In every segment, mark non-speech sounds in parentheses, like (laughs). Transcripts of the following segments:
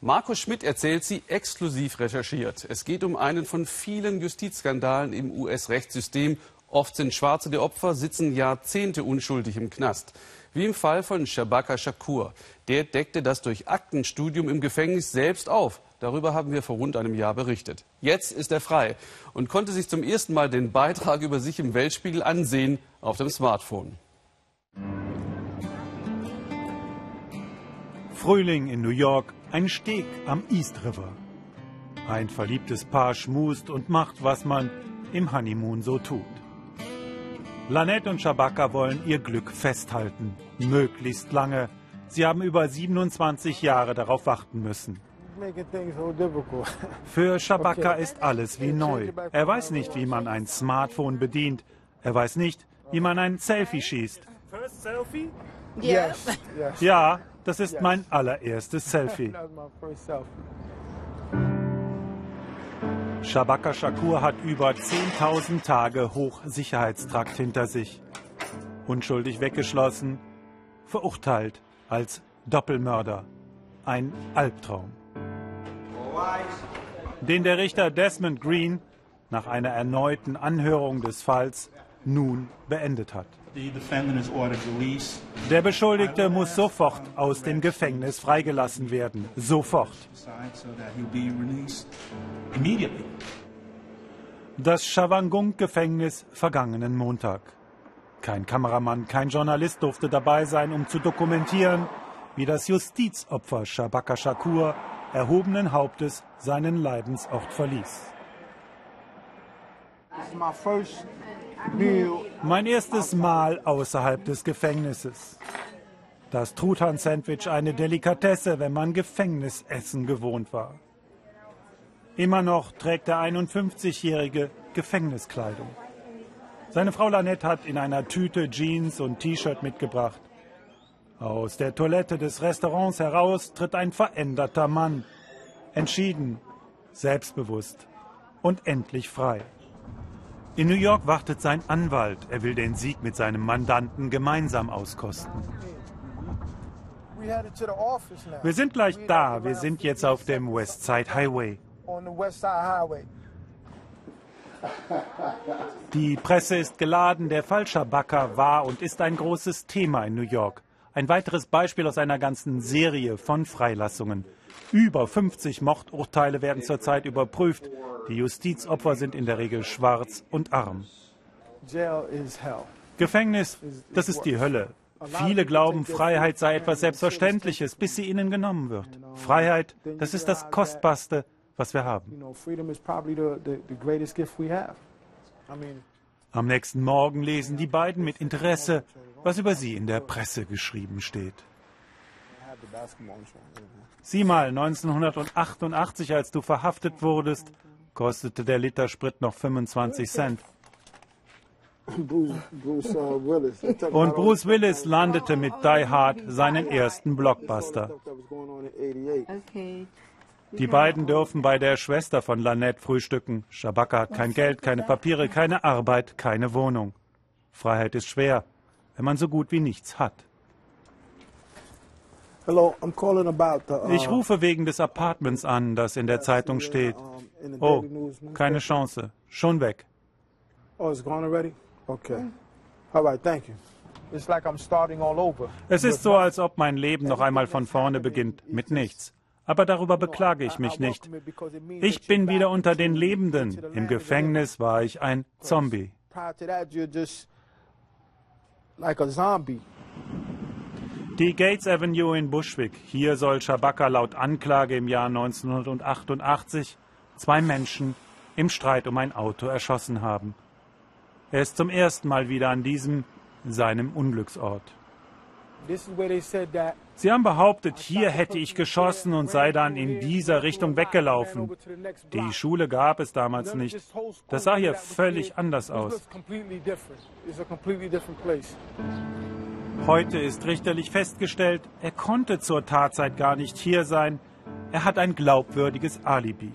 Markus Schmidt erzählt sie exklusiv recherchiert. Es geht um einen von vielen Justizskandalen im US-Rechtssystem. Oft sind Schwarze die Opfer, sitzen Jahrzehnte unschuldig im Knast. Wie im Fall von Shabaka Shakur. Der deckte das durch Aktenstudium im Gefängnis selbst auf. Darüber haben wir vor rund einem Jahr berichtet. Jetzt ist er frei und konnte sich zum ersten Mal den Beitrag über sich im Weltspiegel ansehen auf dem Smartphone. Frühling in New York, ein Steg am East River. Ein verliebtes Paar schmust und macht, was man im Honeymoon so tut. Lanette und Shabaka wollen ihr Glück festhalten, möglichst lange. Sie haben über 27 Jahre darauf warten müssen. (laughs) Für Shabaka ist alles wie neu. Er weiß nicht, wie man ein Smartphone bedient. Er weiß nicht, wie man ein Selfie schießt. Ja, das ist mein allererstes (laughs) Selfie. Shabaka Shakur hat über 10.000 Tage Hochsicherheitstrakt hinter sich. Unschuldig weggeschlossen, verurteilt als Doppelmörder. Ein Albtraum. Den der Richter Desmond Green nach einer erneuten Anhörung des Falls nun beendet hat. Der Beschuldigte muss sofort aus dem Gefängnis freigelassen werden. Sofort. Das Shawangung-Gefängnis vergangenen Montag. Kein Kameramann, kein Journalist durfte dabei sein, um zu dokumentieren, wie das Justizopfer Shabaka Shakur erhobenen Hauptes seinen Leidensort verließ. Mein erstes Mal außerhalb des Gefängnisses. Das Truthahn-Sandwich eine Delikatesse, wenn man Gefängnisessen gewohnt war. Immer noch trägt der 51-jährige Gefängniskleidung. Seine Frau Lanette hat in einer Tüte Jeans und T-Shirt mitgebracht. Aus der Toilette des Restaurants heraus tritt ein veränderter Mann. Entschieden, selbstbewusst und endlich frei. In New York wartet sein Anwalt. Er will den Sieg mit seinem Mandanten gemeinsam auskosten. Wir sind gleich da. Wir sind jetzt auf dem West Side Highway. Die Presse ist geladen. Der Falscherbacker war und ist ein großes Thema in New York. Ein weiteres Beispiel aus einer ganzen Serie von Freilassungen. Über 50 Mordurteile werden zurzeit überprüft. Die Justizopfer sind in der Regel schwarz und arm. Gefängnis, das ist die Hölle. Viele glauben, Freiheit sei etwas Selbstverständliches, bis sie ihnen genommen wird. Freiheit, das ist das Kostbarste, was wir haben. Am nächsten Morgen lesen die beiden mit Interesse, was über sie in der Presse geschrieben steht. Sieh mal, 1988, als du verhaftet wurdest, kostete der Liter Sprit noch 25 Cent. Und Bruce Willis landete mit Die Hard seinen ersten Blockbuster. Die beiden dürfen bei der Schwester von Lanette frühstücken. Shabaka hat kein Geld, keine Papiere, keine Arbeit, keine Wohnung. Freiheit ist schwer, wenn man so gut wie nichts hat. Uh, ich rufe wegen des Apartments an, das in der Zeitung steht. Oh, keine Chance. Schon weg. Oh, es ist so, als ob mein Leben noch einmal von vorne beginnt, mit nichts. Aber darüber beklage ich mich nicht. Ich bin wieder unter den Lebenden. Im Gefängnis war ich ein Zombie. Die Gates Avenue in Bushwick. Hier soll Shabaka laut Anklage im Jahr 1988 zwei Menschen im Streit um ein Auto erschossen haben. Er ist zum ersten Mal wieder an diesem, seinem Unglücksort. Sie haben behauptet, hier hätte ich geschossen und sei dann in dieser Richtung weggelaufen. Die Schule gab es damals nicht. Das sah hier völlig anders aus. Heute ist richterlich festgestellt, er konnte zur Tatzeit gar nicht hier sein. Er hat ein glaubwürdiges Alibi.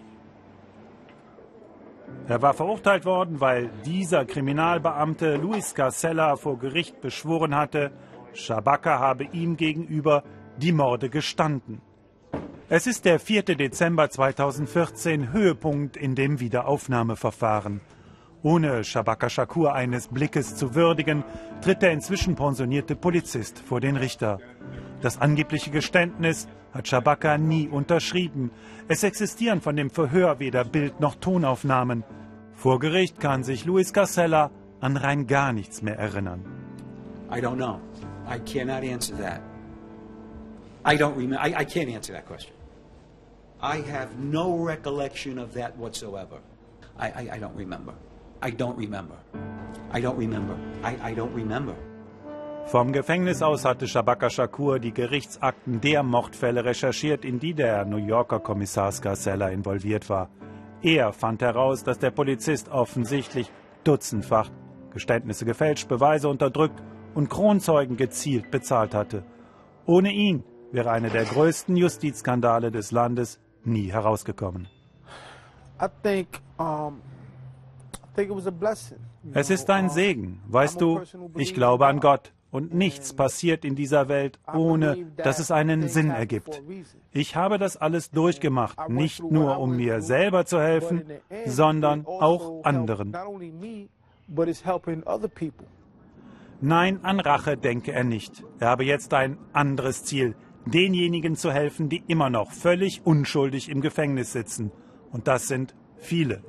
Er war verurteilt worden, weil dieser Kriminalbeamte Luis Garcella vor Gericht beschworen hatte, Shabaka habe ihm gegenüber die Morde gestanden. Es ist der 4. Dezember 2014, Höhepunkt in dem Wiederaufnahmeverfahren. Ohne Shabaka Shakur eines Blickes zu würdigen, tritt der inzwischen pensionierte Polizist vor den Richter. Das angebliche Geständnis hat Shabaka nie unterschrieben. Es existieren von dem Verhör weder Bild- noch Tonaufnahmen. Vor Gericht kann sich Luis Casella an rein gar nichts mehr erinnern. I don't know. I cannot answer that. I don't remember. I, I can't answer that question. I have no recollection of that whatsoever. I, I, I don't remember. I don't remember. I don't remember. I, I don't remember. Vom Gefängnis aus hatte Shabaka Shakur die Gerichtsakten der Mordfälle recherchiert, in die der New Yorker Kommissar Scarcella involviert war. Er fand heraus, dass der Polizist offensichtlich dutzendfach Geständnisse gefälscht, Beweise unterdrückt und Kronzeugen gezielt bezahlt hatte. Ohne ihn wäre einer der größten Justizskandale des Landes nie herausgekommen. Es ist ein Segen. Weißt du, ich glaube an Gott. Und nichts passiert in dieser Welt, ohne dass es einen Sinn ergibt. Ich habe das alles durchgemacht, nicht nur um mir selber zu helfen, sondern auch anderen. Nein, an Rache denke er nicht. Er habe jetzt ein anderes Ziel, denjenigen zu helfen, die immer noch völlig unschuldig im Gefängnis sitzen. Und das sind viele.